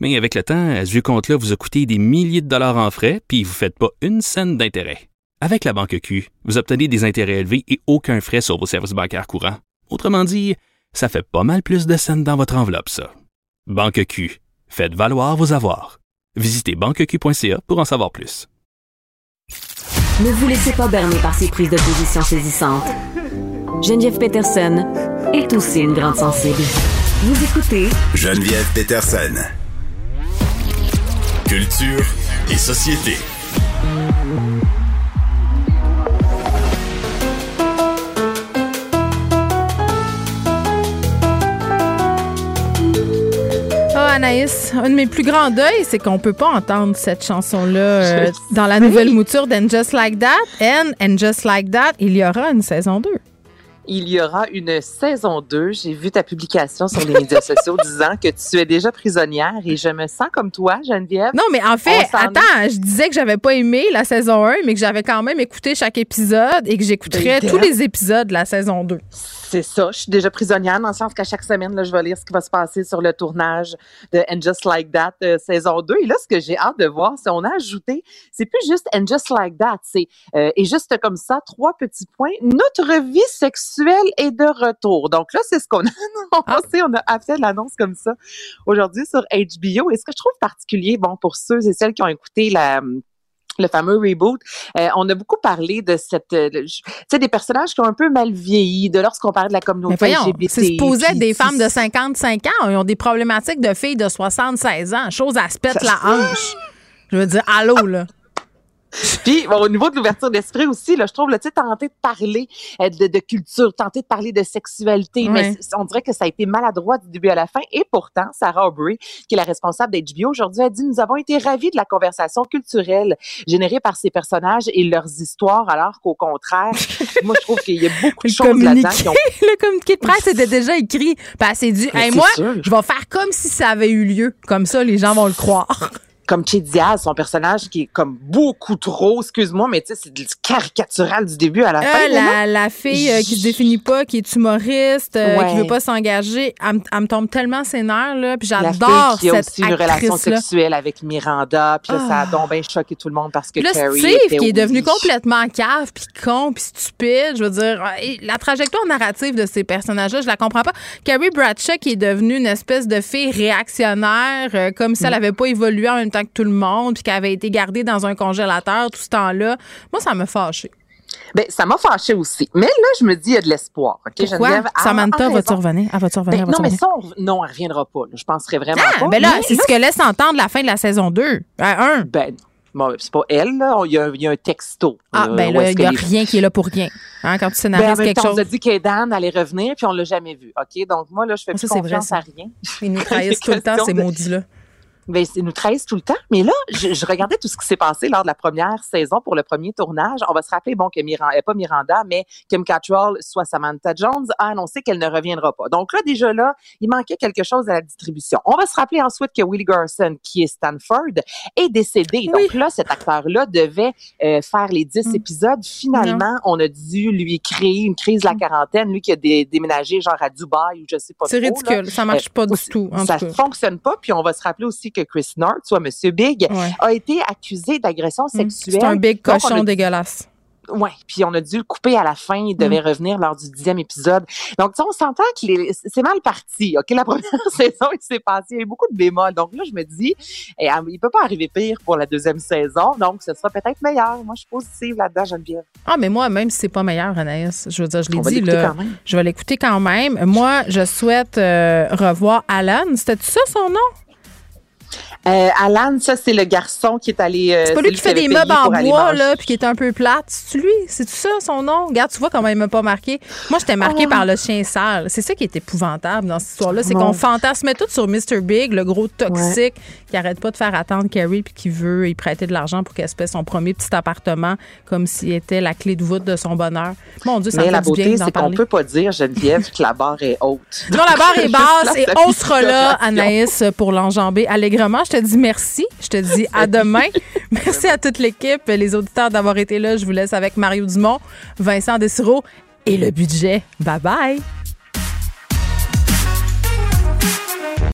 Mais avec le temps, ce vieux compte-là vous a coûté des milliers de dollars en frais, puis vous ne faites pas une scène d'intérêt. Avec la Banque Q, vous obtenez des intérêts élevés et aucun frais sur vos services bancaires courants. Autrement dit, ça fait pas mal plus de scènes dans votre enveloppe, ça. Banque Q. Faites valoir vos avoirs. Visitez banqueq.ca pour en savoir plus. Ne vous laissez pas berner par ces prises de position saisissantes. Geneviève Peterson est aussi une grande sensible. Vous écoutez Geneviève Peterson. Culture et société. Ah, Anaïs, un de mes plus grands deuils, c'est qu'on peut pas entendre cette chanson-là euh, dans la nouvelle mouture d'And Just Like That. And, and Just Like That, il y aura une saison 2. Il y aura une saison 2. J'ai vu ta publication sur les médias sociaux disant que tu es déjà prisonnière et je me sens comme toi, Geneviève. Non, mais en fait, attends, je disais que j'avais pas aimé la saison 1, mais que j'avais quand même écouté chaque épisode et que j'écouterais Ben, tous les épisodes de la saison 2. C'est ça. Je suis déjà prisonnière dans le sens qu'à chaque semaine, là, je vais lire ce qui va se passer sur le tournage de And Just Like That euh, saison 2. Et là, ce que j'ai hâte de voir, c'est on a ajouté, c'est plus juste And Just Like That, c'est euh, et juste comme ça, trois petits points. Notre vie sexuelle est de retour. Donc là, c'est ce qu'on a annoncé. On a fait l'annonce comme ça aujourd'hui sur HBO. Et ce que je trouve particulier, bon, pour ceux et celles qui ont écouté la le fameux reboot, euh, on a beaucoup parlé de cette, euh, tu sais, des personnages qui ont un peu mal vieilli, de lorsqu'on parlait de la communauté voyons, LGBT. c'est supposé être des femmes de 55 ans. Ils ont des problématiques de filles de 76 ans. Chose à se pète la hanche. Je veux dire, allô, là. Puis bon, au niveau de l'ouverture d'esprit aussi, là, je trouve, là, tu sais, tenter de parler euh, de, de culture, tenter de parler de sexualité, mais on dirait que ça a été maladroit du début à la fin. Et pourtant, Sarah Aubrey, qui est la responsable d'HBO aujourd'hui, a dit nous avons été ravis de la conversation culturelle générée par ces personnages et leurs histoires, alors qu'au contraire, moi, je trouve qu'il y a beaucoup de choses là-dedans ont le communiqué de presse était déjà écrit. S'est dit, Mais Hey, c'est moi, sûr. je vais faire comme si ça avait eu lieu. Comme ça, les gens vont le croire. Comme Che Diaz, son personnage qui est comme beaucoup trop, excuse-moi, mais tu sais, c'est du caricatural du début à la Euh, fin. la, la fille euh, qui se définit pas, qui est humoriste, euh, Ouais. qui veut pas s'engager, elle, me- elle me tombe tellement nerfs, là. Puis j'adore fille qui a cette aussi une relation actrice-là. sexuelle avec Miranda, puis là, ça a Ah. donc bien choqué tout le monde parce que là, Carrie Steve, était qui est devenu complètement cave, puis con, puis stupide, je veux dire, la trajectoire narrative de ces personnages-là, je la comprends pas. Carrie Bradshaw, qui est devenue une espèce de fille réactionnaire, euh, comme si elle avait pas évolué en même temps que tout le monde, puis qu'elle avait été gardée dans un congélateur tout ce temps-là. Moi, ça me fâché. Ben, ça m'a fâché aussi. Mais là, je me dis, il y a de l'espoir. OK, Pourquoi? Samantha, va-tu raison. revenir? Elle va-tu revenir? Ben, non, mais ça, on non, elle reviendra pas. là. Je penserais vraiment Ah, pas. ben là, c'est ce que laisse entendre la fin de la saison 2. Euh, un. Ben, bon, c'est pas elle, là. Il y a, il y a un texto. Ah, là, ben là, il n'y a rien qui est là pour rien. Hein, quand tu Ben, en scénarises quelque temps, on chose, nous a dit qu'Edan allait revenir, puis on l'a jamais vu. OK? Donc, moi, là, je fais Ah, plus ça, vrai, confiance ça. à rien. ils nous trahissent tout le temps, ces de- maudits-là. Ben, ils nous trahissent tout le temps. Mais là, je, je regardais tout ce qui s'est passé lors de la première saison pour le premier tournage. On va se rappeler, bon, que Miranda, pas Miranda, mais Kim Cattrall, soit Samantha Jones, a annoncé qu'elle ne reviendra pas. Donc là, déjà là, il manquait quelque chose à la distribution. On va se rappeler ensuite que Willie Garson, qui est Stanford, est décédé. Donc là, cet acteur-là devait euh, faire les 10 Mm. épisodes. Finalement, on a dû lui créer une crise de la quarantaine, lui qui a dé- déménagé genre à Dubaï ou je sais pas C'est là. ridicule. Ça marche Euh, pas du tout, en ça tout fonctionne pas. Puis on va se rappeler aussi que Chris North, soit Monsieur Big, Ouais. a été accusé d'agression Mm. sexuelle. C'est un big Donc, cochon a- dégueulasse. Ouais, puis on a dû le couper à la fin. Il devait revenir lors du dixième épisode. Donc, tu sais, on s'entend que les- c'est mal parti. OK, la première saison, il s'est passé. Il y a eu beaucoup de bémols. Donc là, je me dis, eh, ah, il peut pas arriver pire pour la deuxième saison. Donc, ce sera peut-être meilleur. Moi, je suis positive là-dedans, Geneviève. Ah, mais moi, même si c'est pas meilleur, Anaïs, je veux dire, je l'ai dit, là. quand même. Je vais l'écouter quand même. Moi, je souhaite euh, revoir Alan. C'était ça son nom? Euh, Alan, ça, c'est le garçon qui est allé. euh, C'est pas lui qui fait des meubles en bois, là, puis qui est un peu plate. C'est lui? C'est ça son nom? Regarde, tu vois comment il m'a pas marqué. Moi, j'étais marquée Oh. par le chien sale. C'est ça qui est épouvantable dans cette histoire-là. C'est qu'on fantasmait tout sur Mr. Big, le gros toxique qui arrête pas de faire attendre Carrie puis qui veut y prêter de l'argent pour qu'elle se paie son premier petit appartement comme s'il était la clé de voûte de son bonheur. Mon Dieu, ça Mais la beauté, c'est qu'on peut pas dire, Geneviève, que la barre est haute. Non, la barre est basse et on sera là. Anaïs, pour l'enjamber allègrement. Je te dis merci. Je te dis à demain. Merci à toute l'équipe, les auditeurs d'avoir été là. Je vous laisse avec Mario Dumont, Vincent Dessureau et le budget. Bye bye.